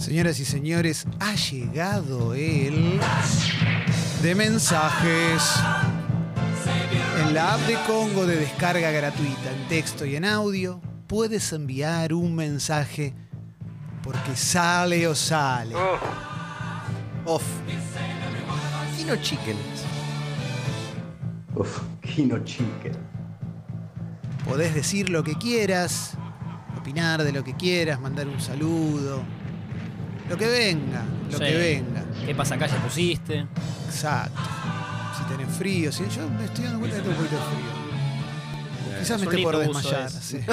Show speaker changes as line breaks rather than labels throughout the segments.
Señoras y señores, ha llegado el de mensajes. En la app de Congo de descarga gratuita en texto y en audio, puedes enviar un mensaje porque sale o sale.
Off. Kino Chicken.
Uf, Kino Chicken.
Podés decir lo que quieras, opinar de lo que quieras, mandar un saludo. Lo que venga, lo
Sí.
que venga.
¿Qué pasacalle pusiste?
Exacto. Si tenés frío, si yo me estoy dando cuenta que tengo un poquito de frío. Quizás me esté por desmayar. Sí, sí,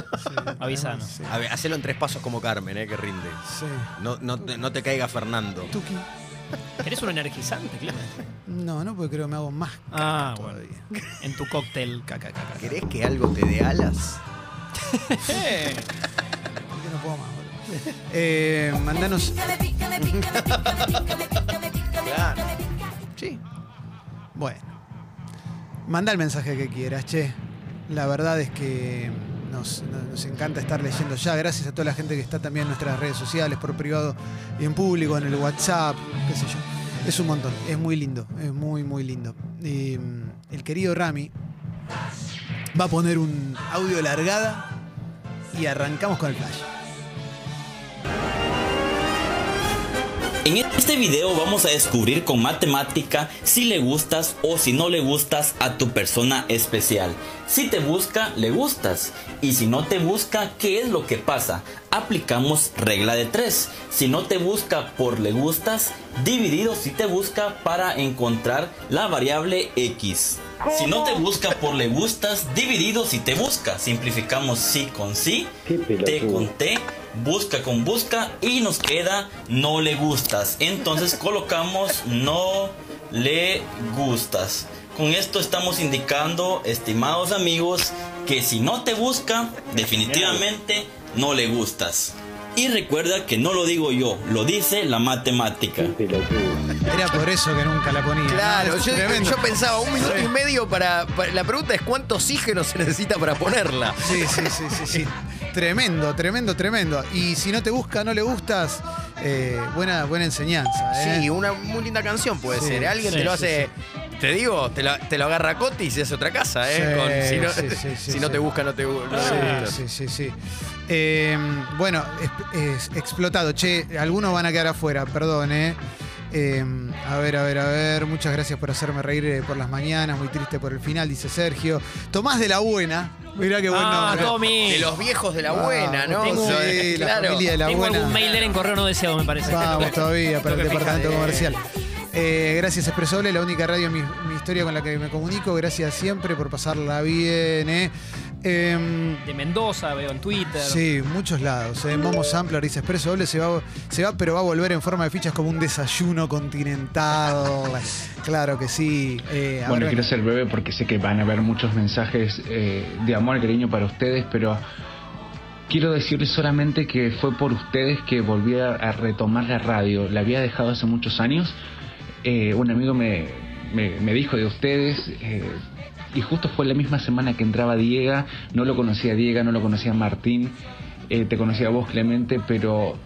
Avisanos.
sí,
A ver, hacelo en tres pasos como Carmen, eh, que rinde.
sí.
No, no, te, no te caiga Fernando.
Tuki.
¿Querés un energizante, Clemen?
No, no, porque creo que me hago más
Ah,
caca
bueno.
todavía.
En tu cóctel.
Caca, caca, caca.
¿Querés que algo te dé alas?
Eh,
Porque no puedo más. Eh, mandanos. Sí. Bueno. Manda el mensaje que quieras, che. La verdad es que nos, encanta estar leyendo ya. Gracias a toda la gente que está también en nuestras redes sociales, por privado y en público, en el WhatsApp, qué sé yo. Es un montón. Es muy lindo. Es muy, muy lindo. Y, mm, el querido Rami va a poner un audio largada y arrancamos con el flash.
En este video vamos a descubrir con matemática si le gustas o si no le gustas a tu persona especial. Si te busca, le gustas. Y si no te busca, ¿qué es lo que pasa? Aplicamos regla de 3. Si no te busca por le gustas, dividido si te busca para encontrar la variable x. Si no te busca por le gustas, dividido si te busca. Simplificamos sí con sí, t con t, busca con busca y nos queda no le gustas. Entonces colocamos no le gustas. Con esto estamos indicando, estimados amigos, que si no te busca, definitivamente no le gustas. Y recuerda que no lo digo yo, lo dice la matemática.
Era por eso que nunca la ponía.
Claro, yo pensaba un minuto y medio para, para- La pregunta es cuánto oxígeno se necesita para ponerla.
Sí, sí, sí, sí, sí. Tremendo, tremendo, tremendo. Y si no te busca, no le gustas, eh, buena, buena enseñanza. ¿eh?
Sí, una muy linda canción puede
Sí,
ser. Alguien
sí,
te lo
sí,
hace. Te digo, te lo, te lo agarra Coti y se hace otra casa, ¿eh?
Sí,
Con- si no,
sí, sí, sí,
si no
sí.
te busca, no te bu- no te gusta.
Sí, sí, sí, sí. Eh, bueno, es, es explotado. Che, algunos van a quedar afuera, perdón, ¿eh? Eh, a ver, a ver, a ver. Muchas gracias por hacerme reír eh, por las mañanas. Muy triste por el final, dice Sergio. Tomás de la Buena. Mirá qué buen
ah,
nombre.
Tommy.
De los viejos de la buena, ¿no?
tengo-
O sea,
Sí, la
claro.
familia de la
Tengo
buena.
algún mail de él en correo no deseado, me parece.
Vamos todavía para el
Tengo que
departamento
fijar, eh.
comercial. Eh, gracias Expresoble, la única radio en mi, mi historia con la que me comunico. Gracias siempre por pasarla bien. eh. Em,
De Mendoza, veo en Twitter.
sí, muchos lados. Eh. Momo Sampler dice Expreso Doble se va, se va, pero va a volver en forma de fichas como un desayuno continental. claro que sí. Eh,
Bueno,
ver,
quiero ser breve porque sé que van a haber muchos mensajes eh, de amor y cariño para ustedes, pero quiero decirles solamente que fue por ustedes que volví a, a retomar la radio. La había dejado hace muchos años. Eh, un amigo me, me- me dijo de ustedes eh, y justo fue la misma semana que entraba Diega. No lo conocía Diega, no lo conocía Martín. eh, te conocía vos, Clemente, pero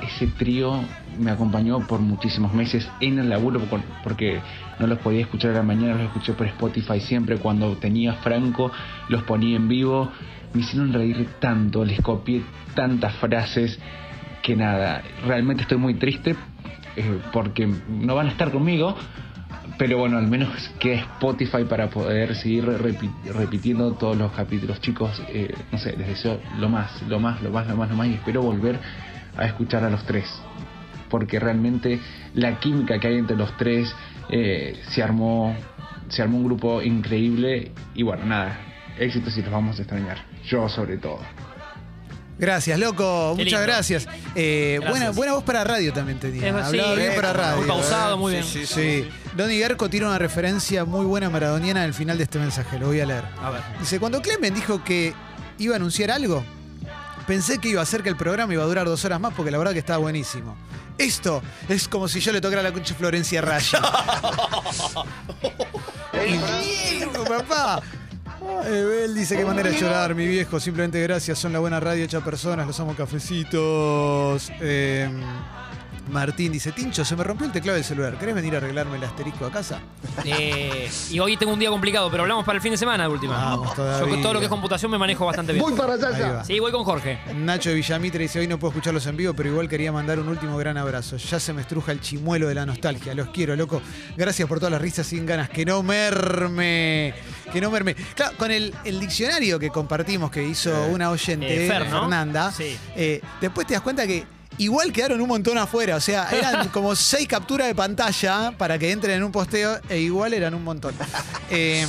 ese trío me acompañó por muchísimos meses en el laburo por- porque no los podía escuchar a la mañana, los escuché por Spotify siempre. Cuando tenía Franco, los ponía en vivo. Me hicieron reír tanto, les copié tantas frases que nada, realmente estoy muy triste eh, porque no van a estar conmigo. Pero bueno, al menos queda Spotify para poder seguir repi- repitiendo todos los capítulos. Chicos, eh, no sé, les deseo lo más, lo más, lo más, lo más, lo más. Y espero volver a escuchar a los tres. Porque realmente la química que hay entre los tres eh, se armó. Se armó un grupo increíble. Y bueno, nada, éxitos y los vamos a extrañar. Yo sobre todo.
Gracias, loco.
Qué
Muchas
lindo.
gracias. Eh,
Gracias.
Buena, buena voz para radio también tenía.
Es-
Hablaba
sí,
bien para
muy
radio.
pausado, muy bien.
Sí, sí. Donny Garco tira una referencia muy buena maradoniana al final de este mensaje. Lo voy a leer.
A ver.
Dice, cuando Clemen dijo que iba a anunciar algo, pensé que iba a ser que el programa iba a durar dos horas más porque la verdad que estaba buenísimo. Esto es como si yo le tocara la concha a Florencia Raya. Ebel dice que manera de llorar, mi viejo. Simplemente gracias, son la buena radio hecha personas, los amo cafecitos. Eh, Martín dice, Tincho, se me rompió el teclado del celular. ¿Querés venir a arreglarme el asterisco a casa?
Eh, y hoy tengo un día complicado, pero hablamos para el fin de semana de última.
Vamos,
Yo
todavía.
con todo lo que es computación me manejo bastante bien.
Voy para allá ya.
Sí, voy con Jorge.
Nacho de Villamitre dice, hoy no puedo escucharlos en vivo, pero igual quería mandar un último gran abrazo. Ya se me estruja el chimuelo de la nostalgia. Los quiero, loco. Gracias por todas las risas sin ganas. Que no merme. Que no merme. Claro, con el, el diccionario que compartimos que hizo una oyente,
Eh, Fer, ¿no?
Fernanda,
Sí.
eh, después te das cuenta que igual quedaron un montón afuera. O sea, eran como seis capturas de pantalla para que entren en un posteo e igual eran un montón. Eh,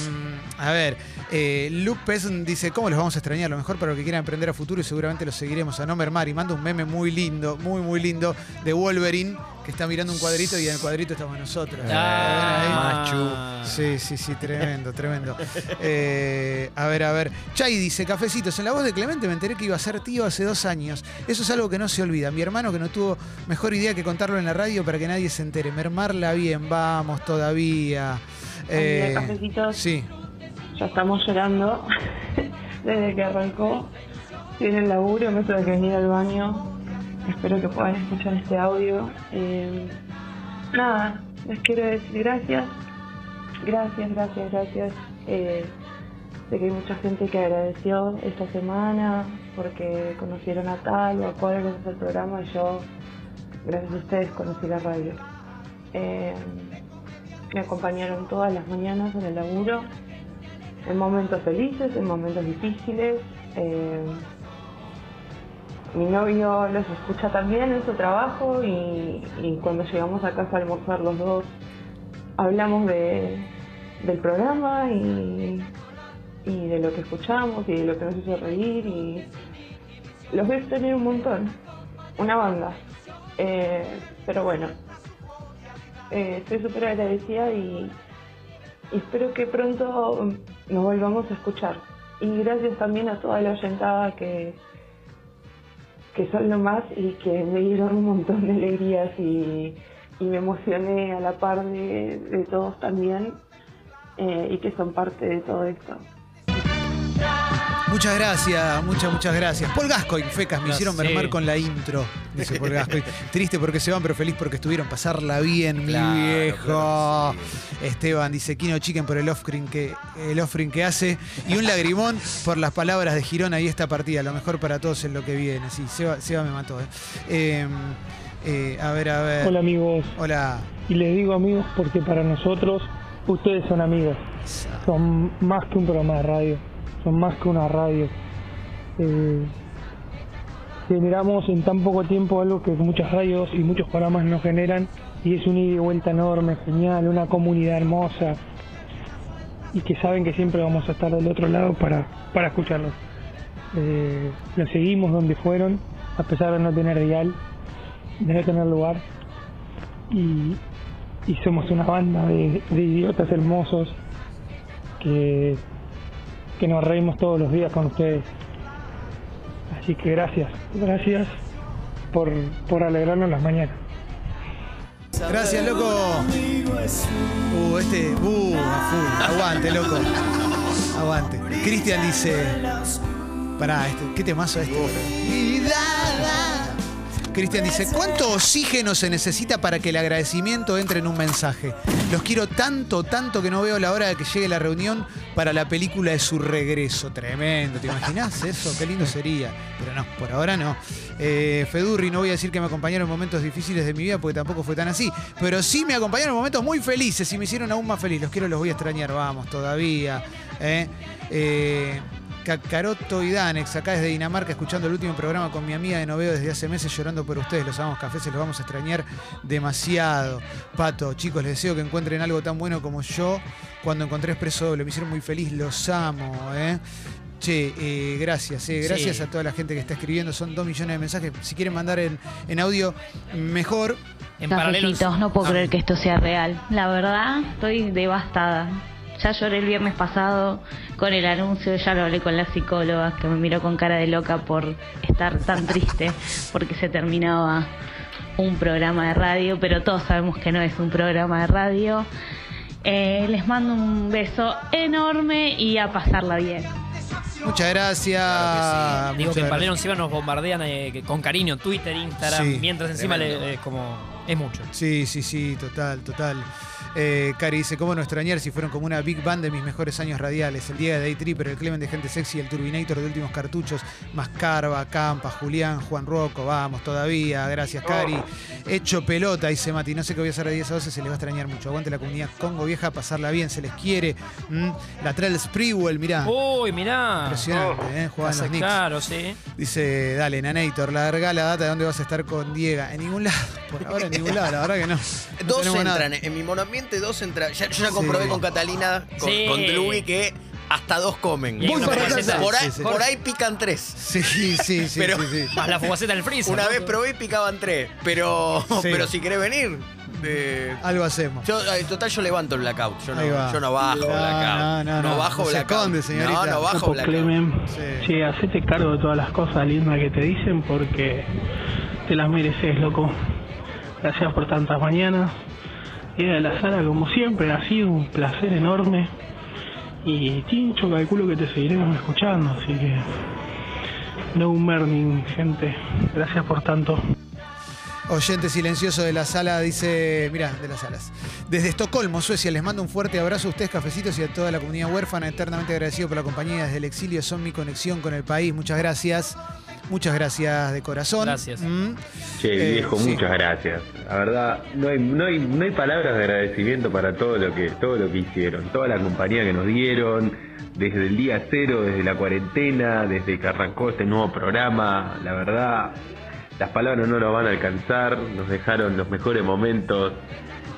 a ver, eh, Luke Pes dice, ¿cómo los vamos a extrañar? Lo mejor para los que quieran aprender a futuro y seguramente los seguiremos a no mermar. Y manda un meme muy lindo, muy, muy lindo de Wolverine que está mirando un cuadrito y en el cuadrito estamos nosotros.
Ah,
Sí, sí, sí, tremendo, tremendo. Eh, a ver, a ver. Chay dice, cafecitos, en la voz de Clemente me enteré que iba a ser tío hace dos años. Eso es algo que no se olvida. Mi hermano que no tuvo mejor idea que contarlo en la radio para que nadie se entere. Mermarla bien, vamos todavía. Eh,
cafecitos.
sí.
Ya estamos llorando desde que arrancó. En el laburo, me tuve que venir al baño. Espero que puedan escuchar este audio. Eh, nada, les quiero decir gracias. Gracias, gracias, gracias. Eh, sé que hay mucha gente que agradeció esta semana porque conocieron a tal o a cual gracias al programa y yo, gracias a ustedes, conocí la radio. Eh, me acompañaron todas las mañanas en el laburo en momentos felices, en momentos difíciles. Eh, mi novio los escucha también en su trabajo y, cuando llegamos a casa a almorzar los dos hablamos de, del programa y, y de lo que escuchamos y de lo que nos hizo reír y los voy a un montón, una banda. Eh, pero bueno, eh, estoy súper agradecida y espero que pronto nos volvamos a escuchar. Y gracias también a toda la oyentada que, que son lo más y que me dieron un montón de alegrías y, y me emocioné a la par de, de todos también eh, y que son parte de todo esto.
Muchas gracias, muchas, muchas gracias. Paul Gascoigne, fecas, me hicieron mermar con la intro, dice Paul Gascoigne. Triste porque se van, pero feliz porque estuvieron. Pasarla bien,
Claro,
mi viejo.
claro
Esteban dice Kino Chicken por el offering que el offering que hace y un lagrimón por las palabras de Girona y esta partida. Lo mejor para todos en lo que viene. Sí, Seba, Seba me mató. eh. Eh, eh, a ver, a ver.
Hola amigos,
Hola.
y les digo amigos porque para nosotros ustedes son amigos, son más que un programa de radio, son más que una radio. Eh, generamos en tan poco tiempo algo que muchas radios y muchos programas no generan y es un ida y vuelta enorme, genial, una comunidad hermosa y que saben que siempre vamos a estar del otro lado para, para escucharlos. Eh, los seguimos donde fueron, a pesar de no tener dial, de no tener lugar y, y somos una banda de, de idiotas hermosos que, que nos reímos todos los días con ustedes. Así que gracias, gracias por, por alegrarnos las mañanas.
Gracias, loco. Uh, este. Uh, a full. Aguante, loco. Aguante. Cristian dice. Pará, este, ¿qué temazo este? Cristian dice, ¿cuánto oxígeno se necesita para que el agradecimiento entre en un mensaje? Los quiero tanto, tanto que no veo la hora de que llegue la reunión para la película de su regreso. Tremendo, ¿te imaginas eso? Qué lindo sería. Pero no, por ahora no. Eh, Fedurri, no voy a decir que me acompañaron en momentos difíciles de mi vida porque tampoco fue tan así. Pero sí me acompañaron en momentos muy felices y me hicieron aún más feliz. Los quiero, los voy a extrañar, vamos, todavía. ¿eh? Eh, Cacaroto y Danex, acá desde Dinamarca, escuchando el último programa con mi amiga de Noveo desde hace meses, llorando por ustedes. Los amamos cafés, se los vamos a extrañar demasiado. Pato, chicos, les deseo que encuentren algo tan bueno como yo cuando encontré Expreso Doble. Me hicieron muy feliz, los amo, ¿eh? Che, eh, gracias, eh, gracias
Sí.
a toda la gente que está escribiendo. Son dos millones de mensajes. Si quieren mandar en, en audio, mejor.
En paralelo.
No puedo
Ah.
creer que esto sea real. La verdad, estoy devastada. Ya lloré el viernes pasado con el anuncio, ya lo hablé con la psicóloga que me miró con cara de loca por estar tan triste porque se terminaba un programa de radio, pero todos sabemos que no es un programa de radio. Eh, les mando un beso enorme y a pasarla bien.
Muchas gracias.
Digo
Muchas
que en
gracias.
Palero encima nos bombardean eh, que- con cariño en Twitter, Instagram,
Sí.
mientras encima le, es como. Es mucho.
Sí, sí, sí, total, total. Eh, Cari dice, ¿cómo no extrañar si fueron como una big band de mis mejores años radiales? El Diego de Day Tripper, el Clemen de Gente Sexy, el Turbinator de Últimos Cartuchos, Mascarva, Campa, Julián, Juan Rocco, vamos, todavía, gracias Cari. Hecho pelota, dice Mati, no sé qué voy a hacer de 10 a 12, se les va a extrañar mucho. Aguante la comunidad Congo Vieja, pasarla bien, se les quiere. Mm, La trae el Sprewell, mirá.
Uy, mirá.
Impresionante, ¿eh? Juegan
Hace
los Knicks.
Claro, sí.
Dice, dale, Nanator, larga la data de dónde vas a estar con Diego. En ningún lado, por ahora en ningún lado, la verdad que no. No
Dos
nada.
entran, en mi Ya- yo ya comprobé
Sí.
con Catalina, con,
Sí.
con que hasta dos comen.
Y hay
Voy
una
para
fugaceta.
casa.
Por ahí,
Sí, sí.
por ahí pican tres.
Sí, sí, sí, sí,
Pero-
sí.
Más la fugaceta del freezer.
Una
¿no?
vez probé y picaban tres. Pero,
Sí.
pero si querés venir, eh,
Algo hacemos.
yo, en total yo levanto el blackout. Yo
Ahí va.
no, yo no bajo
No,
blackout.
no, no, no.
bajo
No se
blackout.
esconde, señorita.
No, no bajo
Capo
blackout.
Clemen,
Sí.
che, hacete cargo de todas las cosas lindas que te dicen porque te las mereces, loco. Gracias por tantas mañanas. Y de la sala, como siempre, ha sido un placer enorme. Y Tincho, calculo que te seguiremos escuchando, así que. No burning, gente. Gracias por tanto.
Oyente silencioso de la sala dice, mira, de las salas. Desde Estocolmo, Suecia, les mando un fuerte abrazo a ustedes, cafecitos, y a toda la comunidad huérfana. Eternamente agradecido por la compañía desde el exilio. Son mi conexión con el país. Muchas gracias. Muchas gracias de corazón.
Gracias.
Mm.
Che,
Eh,
viejo,
sí.
muchas gracias. La verdad, no hay, no hay, no hay palabras de agradecimiento para todo lo que, todo lo que hicieron, toda la compañía que nos dieron, desde el día cero, desde la cuarentena, desde que arrancó este nuevo programa. La verdad, las palabras no nos van a alcanzar, nos dejaron los mejores momentos.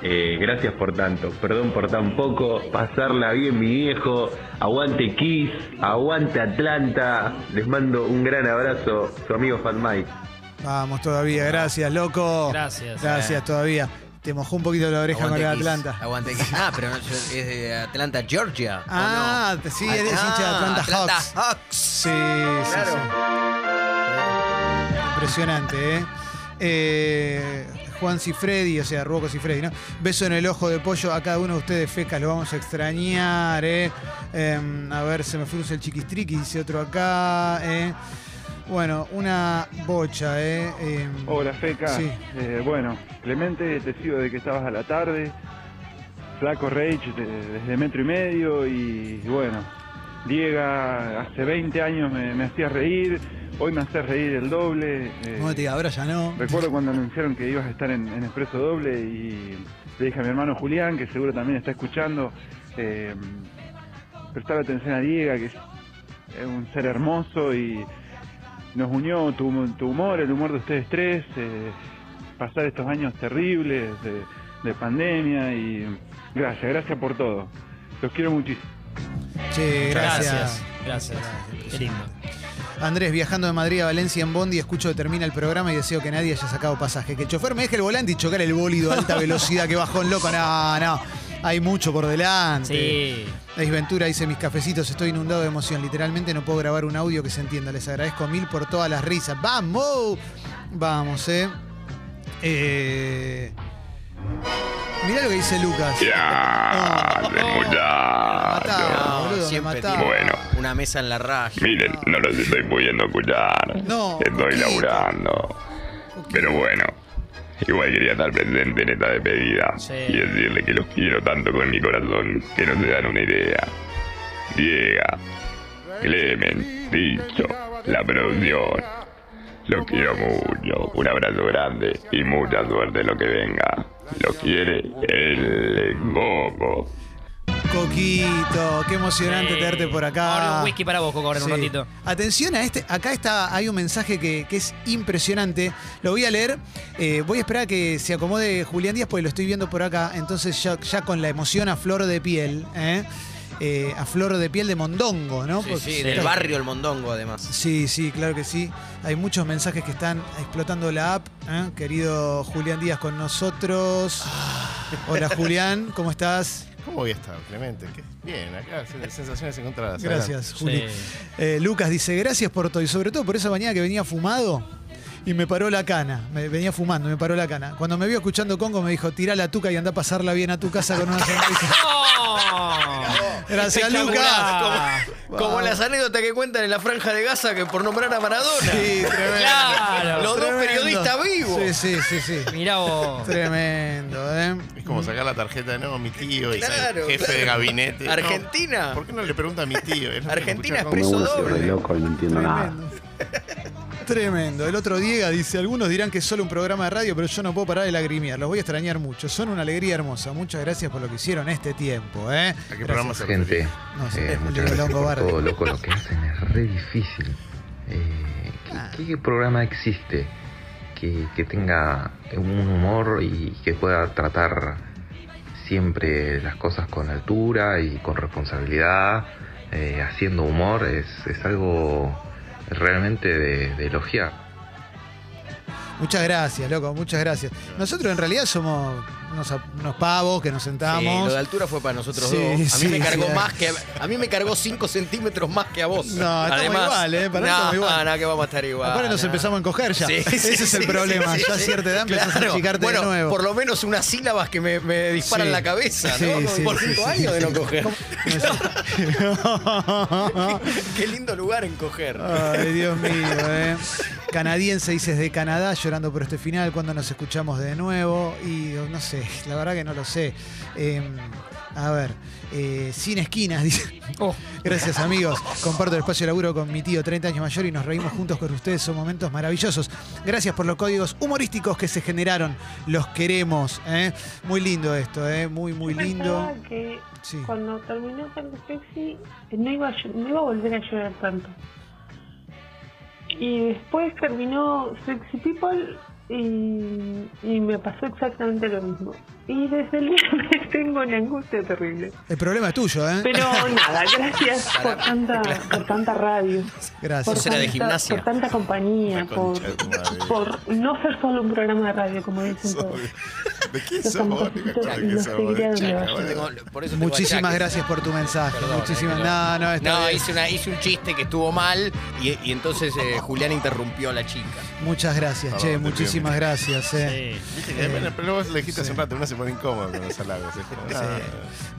Eh, gracias por tanto, perdón por tan poco, pasarla bien mi viejo, aguante Kiss, aguante Atlanta, les mando un gran abrazo, su amigo Mike.
Vamos todavía, gracias, loco.
Gracias.
Gracias todavía. Te mojó un poquito la oreja con el
Kiss,
Atlanta.
Aguante Kiss. Ah, pero no, es de Atlanta, Georgia. ¿o
Ah,
no?
sí, eres hincha de Atlanta Hawks.
Hawks.
Sí, sí,
Claro.
sí. Impresionante, ¿eh? Eh, Juan Cifredi, o sea, Ruoco Cifredi, ¿no? Beso en el ojo de pollo a cada uno de ustedes, fecas, lo vamos a extrañar, ¿eh? Em, a ver, se me frunce el chiquistriqui, dice otro acá, ¿eh? Bueno, una bocha, ¿eh? Em,
Hola Feca,
Sí.
Eh, bueno, Clemente, te sigo de que estabas a la tarde, Flaco Rage de- desde metro y medio y bueno, Diega, hace 20 años me, me hacías reír, hoy me haces reír el doble. eh,
¿Cómo te digo? Ahora ya no.
recuerdo cuando anunciaron que ibas a estar en, en Expreso Doble y le dije a mi hermano Julián, que seguro también está escuchando, eh, prestar atención a Diega, que es un ser hermoso y nos unió tu, tu humor, el humor de ustedes tres, eh, pasar estos años terribles de, de pandemia y gracias, gracias por todo. Los quiero muchísimo.
Che, gracias.
Gracias. Gracias. Qué lindo.
Andrés, viajando de Madrid a Valencia en Bondi, escucho que termina el programa y deseo que nadie haya sacado pasaje. Que el chofer me deje el volante y chocar el bólido a alta velocidad que bajó en loco. No, no. Hay mucho por delante.
Sí.
Ace Ventura dice, mis cafecitos, estoy inundado de emoción. Literalmente no puedo grabar un audio que se entienda. Les agradezco mil por todas las risas. ¡Vamos! Vamos, eh. eh... Mirá lo que dice Lucas.
Ya.
Mataba, boludo,
siempre tiene
Bueno.
una mesa en la raya.
Miren, no los estoy pudiendo escuchar.
No,
Estoy laburando. Pero bueno, igual quería estar presente en esta despedida.
Sí.
Y decirle que los quiero tanto con mi corazón que no se dan una idea. Diega, Clemen, Dicho, la producción. Los quiero mucho. Un abrazo grande y mucha suerte en lo que venga. Lo quiere el Bobo.
Coquito, qué emocionante
Sí.
tenerte por acá.
Ahora un whisky para vos, Coco, ahora en un
Sí.
ratito.
Atención a este, acá está, hay un mensaje que, que es impresionante. Lo voy a leer. Eh, voy a esperar a que se acomode Julián Díaz, porque lo estoy viendo por acá. Entonces ya, ya con la emoción a flor de piel, ¿eh? Eh, a flor de piel de Mondongo, ¿no?
Sí,
Porque
sí,
está-
del barrio El Mondongo, además.
Sí, sí, claro que sí. Hay muchos mensajes que están explotando la app. ¿eh? Querido Julián Díaz con nosotros. Hola Julián, ¿cómo estás?
¿Cómo voy a estar, Clemente? ¿Qué? Bien, acá sensaciones encontradas.
Gracias,
Sí.
Juli. Eh, Lucas dice, gracias por todo y sobre todo por esa mañana que venía fumado y me paró la cana. Me venía fumando, me paró la cana. Cuando me vio escuchando Congo me dijo, tirá la tuca y anda a pasarla bien a tu casa con una sonrisa. Gracias, Lucas.
Como las anécdotas que cuentan en la franja de Gaza que por nombrar a Maradona.
Sí, tremendo.
Claro.
Los dos periodistas vivos.
Sí, sí, sí, sí.
Mirá vos.
Tremendo, ¿eh?
Es como sacar la tarjeta de nuevo mi tío y ser
Claro,
jefe
claro.
de gabinete. No,
Argentina.
¿Por qué no le pregunta a mi tío? No
Argentina expreso
cómo-
doble.
loco y no entiendo
Tremendo. Tremendo. El otro Diego dice, algunos dirán que es solo un programa de radio, pero yo no puedo parar de lagrimear. Los voy a extrañar mucho. Son una alegría hermosa. Muchas gracias por lo que hicieron este tiempo, ¿eh?
¿A qué programa se
Gente?
No sé,
eh, muchas gracias
Longo
por todo, loco. Lo que hacen es re difícil. Eh, ¿qué, qué programa existe que, que tenga un humor y que pueda tratar siempre las cosas con altura y con responsabilidad, eh, haciendo humor? Es, es algo realmente de, elogiar.
Muchas gracias, loco, muchas gracias. Nosotros en realidad somos unos, unos pavos que nos
Sí,
sentamos.
lo de altura fue para nosotros
Sí,
dos. A mí
sí,
me cargó más que a mí me cargó 5 centímetros más que a vos.
No, estamos igual, ¿eh? Para
no,
estamos igual.
no, que vamos a estar igual.
Aparte nos
no.
empezamos a encoger ya. Ese es el problema. ya a cierta edad empezás
Claro.
a achicarte
bueno,
de nuevo.
por lo menos unas sílabas que me, me disparan la cabeza, ¿no? por
sí,
5
sí,
años de no coger.
¿Cómo
Qué lindo lugar en coger.
Ay, Dios mío, ¿eh? Canadiense dices de Canadá llorando por este final. cuando nos escuchamos de nuevo? Y no sé, la verdad que no lo sé. Eh, a ver, eh, sin esquinas, dice.
Oh.
Gracias amigos. Comparto el espacio de laburo con mi tío, 30 años mayor, y nos reímos juntos con ustedes. Son momentos maravillosos. Gracias por los códigos humorísticos que se generaron. Los queremos. ¿eh? Muy lindo esto, ¿eh? muy, muy lindo.
que
Sí.
cuando terminó Santo Sexy no iba, a, no iba a volver a llorar tanto. Y después terminó Sexy People y, y me pasó exactamente lo mismo. Y desde el viernes tengo una angustia terrible.
El problema es tuyo, ¿eh?
Pero nada, gracias por tanta, por tanta radio.
Gracias.
Por
Será de
tanta,
gimnasia.
por tanta compañía, por, por no ser solo un programa de radio, como dicen todos.
¿De qué somos?
Muchísimas gracias por tu mensaje.
Perdón,
Muchísimas.
eh,
No, no, está
No, hice, una, hice un chiste que estuvo mal y, y entonces eh, Julián interrumpió a la chica.
Muchas gracias, che. Muchísimas gracias. eh.
Viste que, bueno, pero vos le dijiste hace un rato, uno se pone incómodo con los halagos. es como, ah,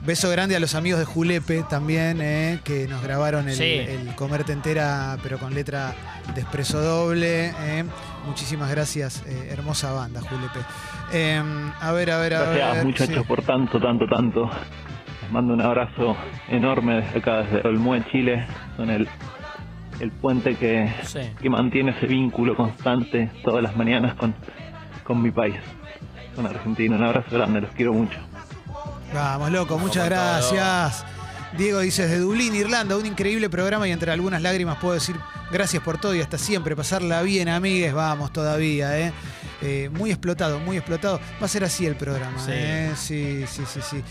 Beso grande a los amigos de Julepe también, eh, que nos grabaron el,
Sí.
el Comerte Entera, pero con letra de expreso doble. eh. Muchísimas gracias, eh, hermosa banda, Julepe. Eh, a ver, a ver, a
Gracias
ver.
muchachos
sí.
por tanto, tanto, tanto. Les mando un abrazo enorme desde acá, desde Olmué, Chile. Son el, el puente que,
Sí.
que mantiene ese vínculo constante todas las mañanas con, con mi país, con Argentina. Un abrazo grande, los quiero mucho.
Vamos, loco, muchas gracias. Diego dice, desde Dublín, Irlanda, un increíble programa y entre algunas lágrimas puedo decir gracias por todo y hasta siempre. Pasarla bien, amigues, vamos todavía, ¿eh? Eh, muy explotado, muy explotado. Va a ser así el programa,
Sí.
¿eh? Sí, sí, sí, sí.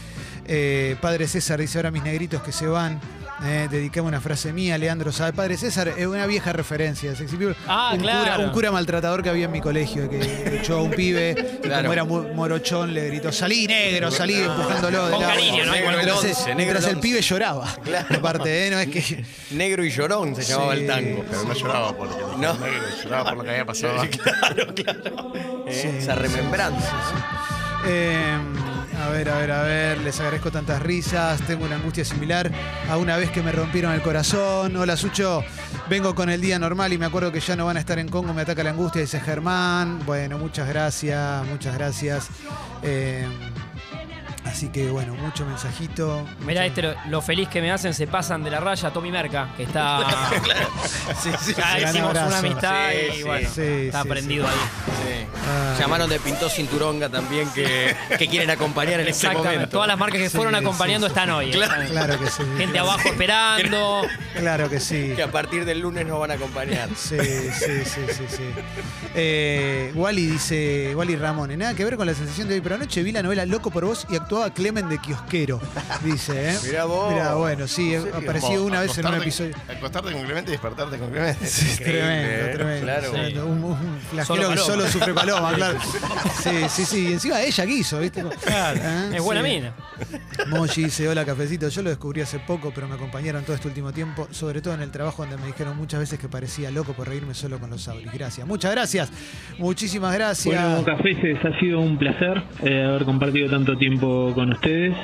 Eh, Padre César dice, ahora mis negritos que se van. Eh, dedicame una frase mía, Leandro Sabe. Padre César es una vieja referencia de Sexy People.
Ah,
un,
claro.
cura, un cura maltratador que había en mi colegio, que echó a un pibe, y
Claro.
como era morochón, le gritó, salí negro, salí empujándolo. del
Con
agua".
cariño, ¿no?
Negro el once,
mientras pibe lloraba.
Claro.
Aparte, ¿eh? no es que.
Negro y llorón se llamaba
Sí.
el tango.
Pero no lloraba por lo que
No.
negro, lloraba por lo que había pasado.
Claro, claro. Eh,
Sí,
esa remembranza.
Eh, a ver, a ver, a ver, les agradezco tantas risas. Tengo una angustia similar a una vez que me rompieron el corazón. Hola, Sucho. Vengo con el día normal y me acuerdo que ya no van a estar en Congo. Me ataca la angustia, dice Germán. Bueno, muchas gracias, muchas gracias. Eh, así que, bueno, mucho mensajito.
Mirá,
mucho-
este, lo, lo feliz que me hacen, se pasan de la raya Tommy Merca, que está.
Sí, sí,
ya
sí.
hicimos una amistad
Sí,
y
sí.
bueno,
Sí,
está
sí,
prendido ahí.
Llamaron de Pintó Cinturonga también que, que quieren acompañar en este
Exactamente.
momento.
Todas las marcas que
Sí,
fueron acompañando
sí.
están hoy.
Claro.
Claro que sí.
Gente abajo esperando.
Claro que sí.
Que a partir del lunes nos van a acompañar.
Sí, sí, sí, sí, sí. Eh, Wally dice, Wally Ramón, nada que ver con la sensación de hoy, pero anoche vi la novela Loco por Vos y actuó actuaba Clemen de Kiosquero, dice, ¿eh?
Mirá vos.
Mirá, bueno, sí,
¿En serio?
apareció
Como
una vez en un
acostarte-
episodio.
Acostarte con Clemente y despertarte con Clemente.
Sí, es tremendo,
¿eh?
tremendo.
Claro.
tremendo. Un, un flagelo que
Paloma.
solo sufre Paloma, claro. Sí, sí, sí. Y encima ella quiso, ¿viste? Ah,
Es buena
sí.
mina.
Mochi dice, hola cafecito, yo lo descubrí hace poco, pero me acompañaron todo este último tiempo, sobre todo en el trabajo donde me dijeron muchas veces que parecía loco por reírme solo con los auris. Gracias, muchas gracias, muchísimas gracias.
Bueno, Cafeses, ha sido un placer eh, haber compartido tanto tiempo con ustedes.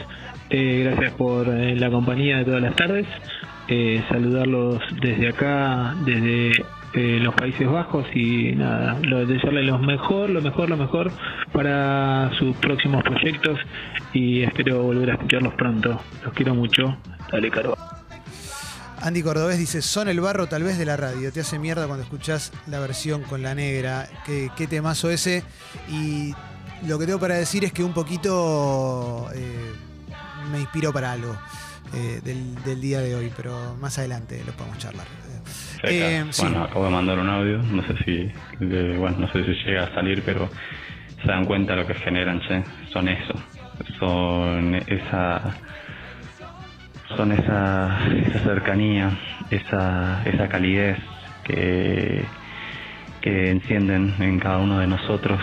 Eh, gracias por eh, la compañía de todas las tardes. Eh, saludarlos desde acá, desde los Países Bajos y nada, lo, desearles lo mejor, lo mejor, lo mejor para sus próximos proyectos y espero volver a escucharlos pronto. Los quiero mucho. Dale, Caro.
Andy Cordobés dice, son el barro tal vez de la radio, te hace mierda cuando escuchás la versión con la negra. Qué, qué temazo ese. Y lo que tengo para decir es que un poquito eh, me inspiró para algo eh, del, del día de hoy, pero más adelante lo podemos charlar. Eh, sí.
Bueno, acabo de mandar un audio, no sé si, bueno, no sé si llega a salir, pero se dan cuenta lo que generan, son eso, son esa, son esa, esa cercanía, esa, esa calidez que, que encienden en cada uno de nosotros,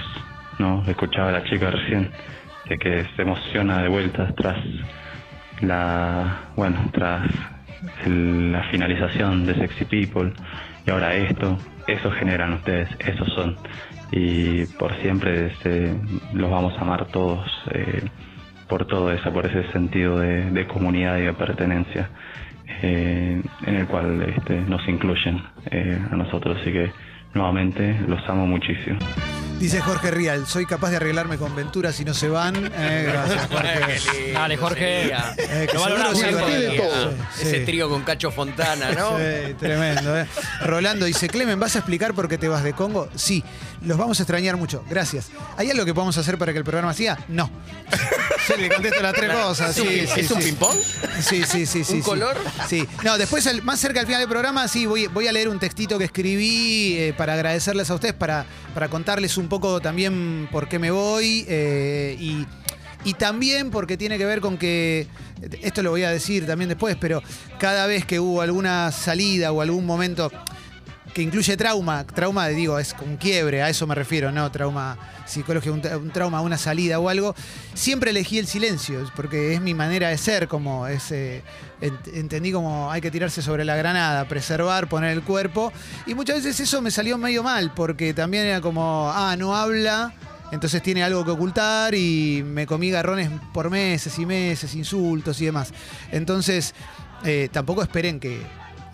¿no? Escuchaba a la chica recién, de que se emociona de vuelta tras la, bueno, tras el- la finalización de Sexy People y ahora esto, eso generan ustedes, esos son. Y por siempre este, los vamos a amar todos eh, por todo eso, por ese sentido de, comunidad y de pertenencia eh, en el cual este, nos incluyen eh, a nosotros. Así que nuevamente los amo muchísimo.
Dice Jorge Rial, soy capaz de arreglarme con Ventura si no se van. Eh, gracias, Jorge.
Dale, Jorge.
Eh, que
Lo
seguro
valoramos,
sí,
¿eh?
Jorge.
Ese
Sí.
trío con Cacho Fontana, ¿no?
Sí, tremendo, ¿eh? Rolando dice, Clemen, ¿vas a explicar por qué te vas de Congo? Sí, los vamos a extrañar mucho, gracias. ¿Hay algo que podamos hacer para que el programa siga? No. Yo le contesto las tres cosas.
¿Es un
sí,
ping-
sí,
¿Es un
sí.
ping-pong?
Sí, sí, sí, sí.
¿Un
sí.
color?
Sí. No, después, más cerca al final del programa, sí, voy, voy a leer un textito que escribí eh, para agradecerles a ustedes, para, para contarles un poco también por qué me voy eh, y, y también porque tiene que ver con que, esto lo voy a decir también después, pero cada vez que hubo alguna salida o algún momento que incluye trauma, trauma, digo, es un quiebre, a eso me refiero, no trauma psicológico, un, tra- un trauma, una salida o algo, siempre elegí el silencio, porque es mi manera de ser, como es, eh, ent- entendí como hay que tirarse sobre la granada, preservar, poner el cuerpo, y muchas veces eso me salió medio mal, porque también era como, ah, no habla, entonces tiene algo que ocultar y me comí garrones por meses y meses, insultos y demás. Entonces, eh, tampoco esperen que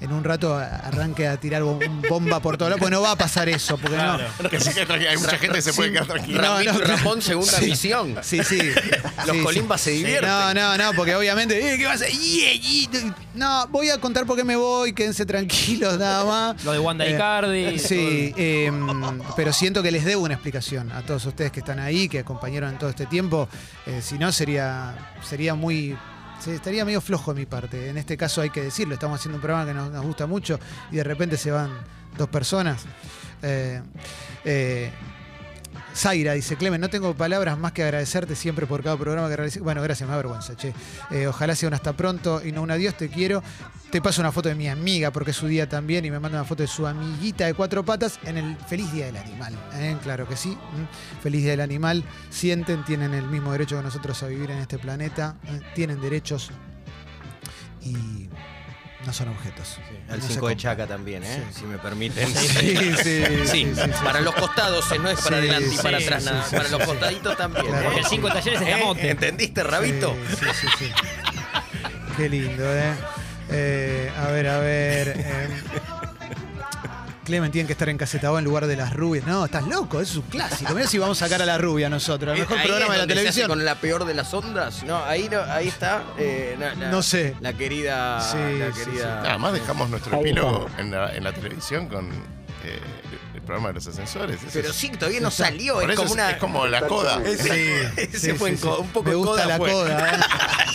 en un rato arranque a tirar bom- bomba por todo lado, porque no va a pasar eso, porque
Claro.
no.
Que se quede tranquila, hay mucha gente que se puede quedar tranquila.
Ramiro
claro.
Ramón, segunda
Sí.
misión.
Sí, sí.
Los
Sí,
colimbas
sí.
se divierten.
No, no, no, porque obviamente, eh, ¿qué vas a hacer? Yeah, yeah. No, voy a contar por qué me voy, quédense tranquilos nada más.
Lo de Wanda
Eh,
Icardi.
Sí, eh, pero siento que les debo una explicación a todos ustedes que están ahí, que acompañaron en todo este tiempo. Eh, si no, sería, sería muy. Se- estaría medio flojo de mi parte. En este caso hay que decirlo, estamos haciendo un programa que nos, gusta mucho y de repente se van dos personas. Eh, eh, Zaira dice, Clemen, no tengo palabras más que agradecerte siempre por cada programa que realices. Bueno, gracias, me da vergüenza, che. Eh, ojalá sea un hasta pronto y no un adiós, te quiero. Te paso una foto de mi amiga porque es su día también y me manda una foto de su amiguita de cuatro patas en el Feliz Día del Animal. ¿eh? Claro que sí. Feliz Día del Animal. Sienten, tienen el mismo derecho que nosotros a vivir en este planeta. ¿eh? Tienen derechos y no son objetos. Se
5 de. Chaca también, ¿eh?
Sí.
si me permiten.
Sí, sí, sí, sí, sí.
para los costados, eh, no es para
Sí,
adelante y para atrás
sí,
nada.
sí,
para
sí,
los
sí.
costaditos también.
Claro.
¿eh?
Porque el cinco de
talleres es
¿Eh?
Damonte.
¿Entendiste, Rabito?
Sí, sí, sí, sí. Qué lindo, ¿eh? Eh, A ver, a ver. eh, Clemen tienen que estar en en lugar de las rubias. No, estás loco, eso es un clásico. Mira si vamos a sacar a la rubia nosotros. El mejor
Ahí
programa
es
de la
donde se hace
televisión.
con la peor de las ondas. No, ahí, no, ahí está. eh, la- la-
No sé.
La querida.
Sí,
la
sí,
querida.
Además dejamos nuestro epílogo en la, en la televisión con eh, el programa de los ascensores. Eso
Pero sí, todavía no salió. Es
eso
como una.
es como la coda.
Ese,
Sí,
ese
sí,
fue co- un poco
Me
en
gusta
coda
la
fue.
coda, ¿eh?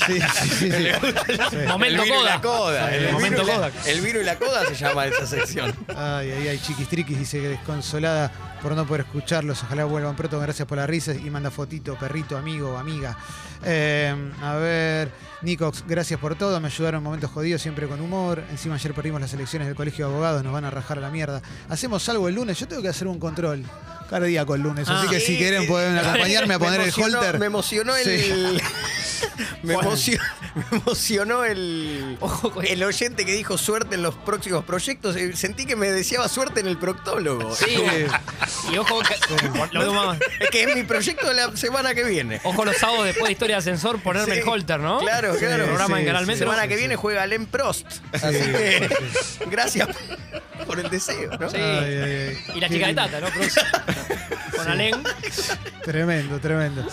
Sí, sí, sí.
Momento
el vino y la
Kodak.
coda. El,
momento
vino y la-
Kodak.
el vino y la coda se llama esa sección.
Ay, ay, ay, chiquistriquis dice que desconsolada por no poder escucharlos. Ojalá vuelvan pronto, gracias por las risas. Y manda fotito, perrito, amigo, amiga. Eh, a ver, Nicox, gracias por todo. Me ayudaron en momentos jodidos, siempre con humor. Encima ayer perdimos las elecciones del colegio de abogados, nos van a rajar a la mierda. Hacemos algo el lunes, yo tengo que hacer un control cardíaco el lunes. Así
Ah.
que si quieren pueden acompañarme a poner el holter.
Me emocionó
Sí.
el. Me, emocionó, me emocionó el,
Ojo con-
el oyente que dijo suerte en los próximos proyectos. Eh, Sentí que me deseaba suerte en el proctólogo.
Sí. Y ojo, que, lo veo más-
Es que es mi proyecto de la semana que viene.
ojo los sábados después de Historia de Ascensor, ponerme
Sí,
el holter, ¿no?
Claro,
Sí,
claro.
programa en
sí,
Canal
sí,
La semana que viene juega Len Prost. Así que gracias por el deseo, ¿no?
Sí.
Ay, ay, ay.
Y la chica de Tata, ¿no? Cruz? Con Alén.
Tremendo, tremendo.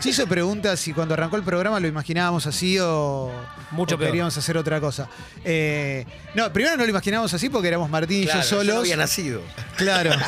Chiso pregunta si cuando arrancó el programa lo imaginábamos así o,
Mucho
o queríamos hacer otra cosa. Eh, no, primero no lo imaginábamos así porque éramos Martín y
Claro,
yo
yo
solos.
no había nacido.
Claro.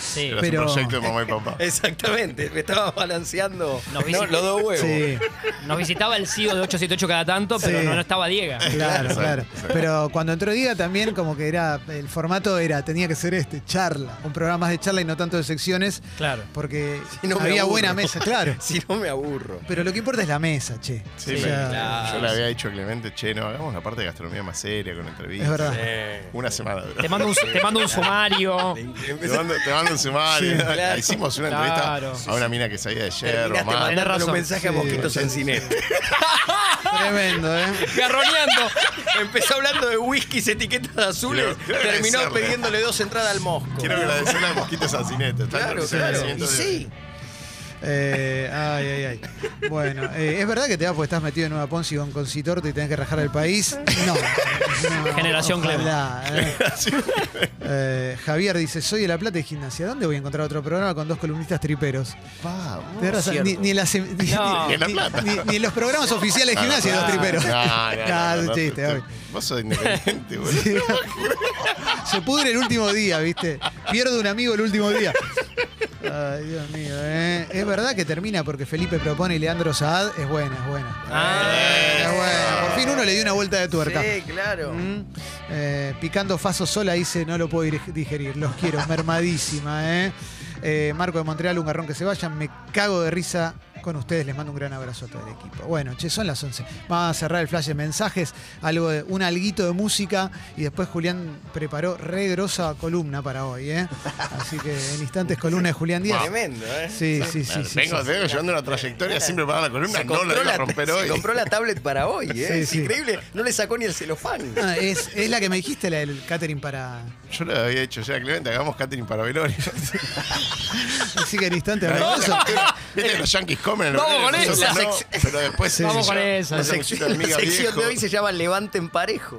Sí.
Pero-
un proyecto de mamá y papá.
Exactamente. Me estaba balanceando
Nos
no,
visita-
los dos huevos.
Sí,
Nos visitaba el CEO de 878 cada tanto, pero
Sí.
no, no estaba Diego.
claro,
Sí,
claro.
sí.
Pero cuando entró Diego también como que era, el formato era, tenía que ser este, charla. Un programa más de charla y no tanto de secciones.
Claro.
Porque
Si no me
había
aburro.
buena mesa, claro.
Si no me aburro.
Pero lo que importa es la mesa, che.
Sí,
O
pero
sea,
claro.
yo le había dicho a Clemente, che, no, hagamos una parte de gastronomía más seria, con entrevistas.
Es verdad.
Eh,
Una semana duró.
Te mando un, te mando un sumario.
Te mando, te mando un sumario.
Sí,
claro.
Hicimos una
Claro.
entrevista a una mina que sabía de yerba,
Terminaste mandando
Tenés razón.
un mensaje a
Sí,
Mosquitos
sí,
en
sí. Tremendo, ¿eh?
Garroneando. Empezó hablando de whiskies, etiquetas azules.
Quiero- quiero
terminó
agradecerle.
pidiéndole dos entradas al Mosco.
Quiero agradecerle a Mosquitos Sacinete.
Claro, claro. Y sí.
Eh, ay, ay, ay. Bueno, eh, ¿es verdad que te vas porque estás metido en una Ponzi con Concitorte y tenés que rajar el país? No. no,
Generación
ojalá, eh. Eh, Javier dice, soy de La Plata y Gimnasia. ¿Dónde voy a encontrar otro programa con dos columnistas triperos? Tenés razón,
cierto.
ni, ni en las ni-
No.
ni-
Ni en La
ni-
Plata.
ni- en los programas oficiales de Gimnasia hay dos triperos.
No, no, no,
chiste,
no. Vos sos independiente, boludo.
Sí. Se pudre el último día, ¿viste? Pierdo un amigo el último día. Ay, Dios mío, ¿eh? Es verdad que termina porque Felipe propone y Leandro Saad es buena, es buena.
Ah,
Es buena. Por fin uno le dio una vuelta de tuerca.
Sí, claro.
Mm. Eh, picando faso sola dice no lo puedo ir- digerir, los quiero, mermadísima, ¿eh? Eh, Marco de Montreal, un garrón que se vayan, me cago de risa con ustedes, les mando un gran abrazo a todo el equipo. Bueno, che, son las 11. Vamos a cerrar el flash de mensajes, algo de, un alguito de música y después Julián preparó re grosa columna para hoy, ¿eh? Así que en instantes columna de Julián Díaz.
Tremendo, ¿eh?
Sí, sí, sí. sí,
vengo,
sí.
vengo llevando una trayectoria sin preparar la columna. No la
compró,
iba a
la,
romper
se
hoy.
compró la tablet para hoy, ¿eh?
Sí,
es
sí.
increíble. No le sacó ni el celofán.
Ah, es, es la que me dijiste, la del catering para.
Yo le había dicho ya Clemente, hagamos catering para velorio.
Así que en instantes.
No. Viste los yankees comen.
Vamos con esa
Pero después.
Vamos con esa.
La sección,
de
hoy se llama Levanten Parejo.